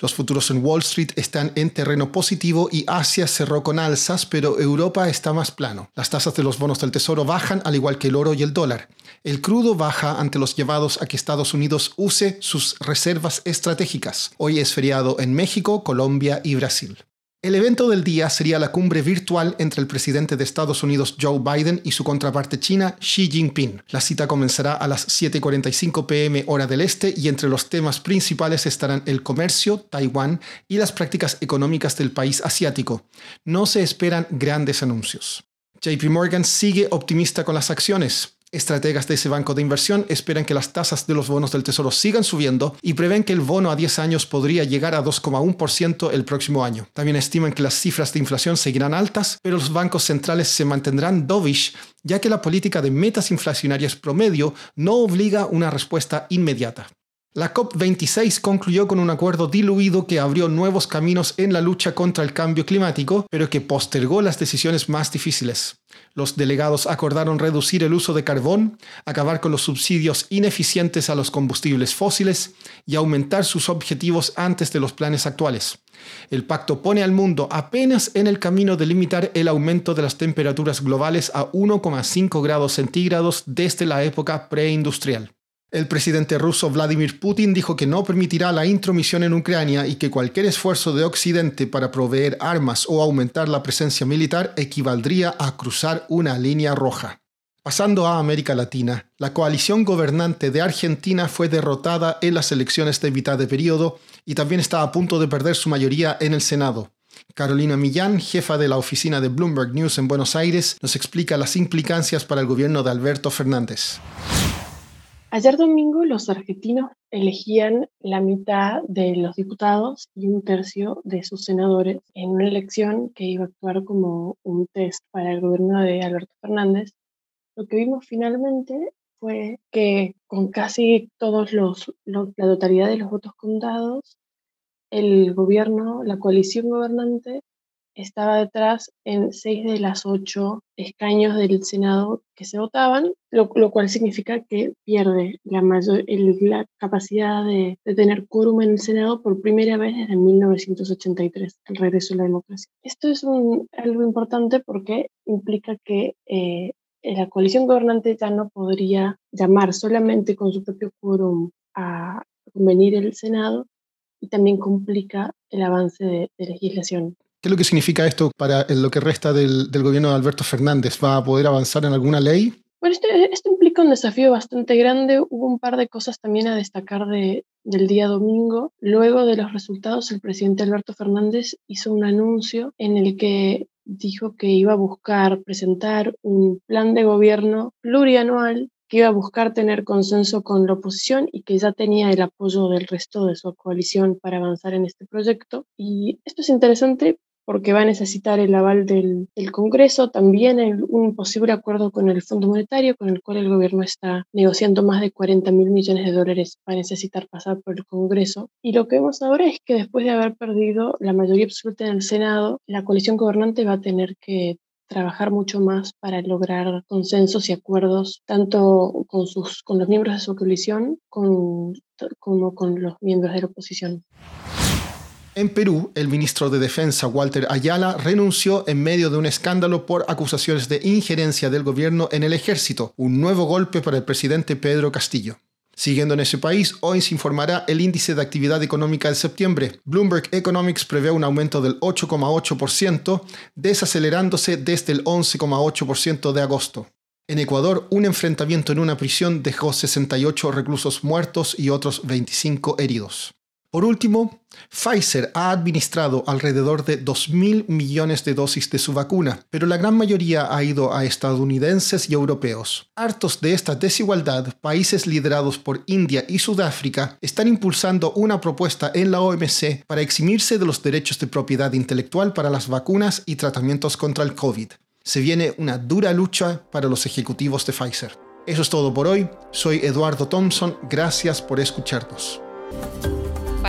Los futuros en Wall Street están en terreno positivo y Asia cerró con alzas, pero Europa está más plano. Las tasas de los bonos del tesoro bajan al igual que el oro y el dólar. El crudo baja ante los llevados a que Estados Unidos use sus reservas estratégicas. Hoy es feriado en México, Colombia y Brasil. El evento del día sería la cumbre virtual entre el presidente de Estados Unidos Joe Biden y su contraparte china Xi Jinping. La cita comenzará a las 7.45 pm hora del este y entre los temas principales estarán el comercio, Taiwán y las prácticas económicas del país asiático. No se esperan grandes anuncios. JP Morgan sigue optimista con las acciones. Estrategas de ese banco de inversión esperan que las tasas de los bonos del Tesoro sigan subiendo y prevén que el bono a 10 años podría llegar a 2,1% el próximo año. También estiman que las cifras de inflación seguirán altas, pero los bancos centrales se mantendrán dovish, ya que la política de metas inflacionarias promedio no obliga una respuesta inmediata. La COP26 concluyó con un acuerdo diluido que abrió nuevos caminos en la lucha contra el cambio climático, pero que postergó las decisiones más difíciles. Los delegados acordaron reducir el uso de carbón, acabar con los subsidios ineficientes a los combustibles fósiles y aumentar sus objetivos antes de los planes actuales. El pacto pone al mundo apenas en el camino de limitar el aumento de las temperaturas globales a 1,5 grados centígrados desde la época preindustrial. El presidente ruso Vladimir Putin dijo que no permitirá la intromisión en Ucrania y que cualquier esfuerzo de Occidente para proveer armas o aumentar la presencia militar equivaldría a cruzar una línea roja. Pasando a América Latina, la coalición gobernante de Argentina fue derrotada en las elecciones de mitad de periodo y también está a punto de perder su mayoría en el Senado. Carolina Millán, jefa de la oficina de Bloomberg News en Buenos Aires, nos explica las implicancias para el gobierno de Alberto Fernández. Ayer domingo los argentinos elegían la mitad de los diputados y un tercio de sus senadores en una elección que iba a actuar como un test para el gobierno de Alberto Fernández. Lo que vimos finalmente fue que con casi todos los, la totalidad de los votos contados, el gobierno, la coalición gobernante, estaba detrás en seis de las ocho escaños del Senado que se votaban, lo, cual significa que pierde la, capacidad de, tener quórum en el Senado por primera vez desde 1983, el regreso de la democracia. Esto es algo importante porque implica que eh, la coalición gobernante ya no podría llamar solamente con su propio quórum a convenir el Senado y también complica el avance de legislación. ¿Qué es lo que significa esto para lo que resta del, gobierno de Alberto Fernández? ¿Va a poder avanzar en alguna ley? Bueno, esto, implica un desafío bastante grande. Hubo un par de cosas también a destacar de, del día domingo. Luego de los resultados, el presidente Alberto Fernández hizo un anuncio en el que dijo que iba a buscar presentar un plan de gobierno plurianual que iba a buscar tener consenso con la oposición y que ya tenía el apoyo del resto de su coalición para avanzar en este proyecto. Y esto es interesante porque va a necesitar el aval del, Congreso, también un posible acuerdo con el Fondo Monetario, con el cual el gobierno está negociando más de 40 mil millones de dólares, va a necesitar pasar por el Congreso. Y lo que vemos ahora es que después de haber perdido la mayoría absoluta en el Senado, la coalición gobernante va a tener que trabajar mucho más para lograr consensos y acuerdos, tanto con, sus, con los miembros de su coalición como con los miembros de la oposición. En Perú, el ministro de Defensa Walter Ayala renunció en medio de un escándalo por acusaciones de injerencia del gobierno en el ejército, un nuevo golpe para el presidente Pedro Castillo. Siguiendo en ese país, hoy se informará el índice de actividad económica de septiembre. Bloomberg Economics prevé un aumento del 8,8%, desacelerándose desde el 11,8% de agosto. En Ecuador, un enfrentamiento en una prisión dejó 68 reclusos muertos y otros 25 heridos. Por último, Pfizer ha administrado alrededor de 2.000 millones de dosis de su vacuna, pero la gran mayoría ha ido a estadounidenses y europeos. Hartos de esta desigualdad, países liderados por India y Sudáfrica están impulsando una propuesta en la OMC para eximirse de los derechos de propiedad intelectual para las vacunas y tratamientos contra el COVID. Se viene una dura lucha para los ejecutivos de Pfizer. Eso es todo por hoy. Soy Eduardo Thompson. Gracias por escucharnos.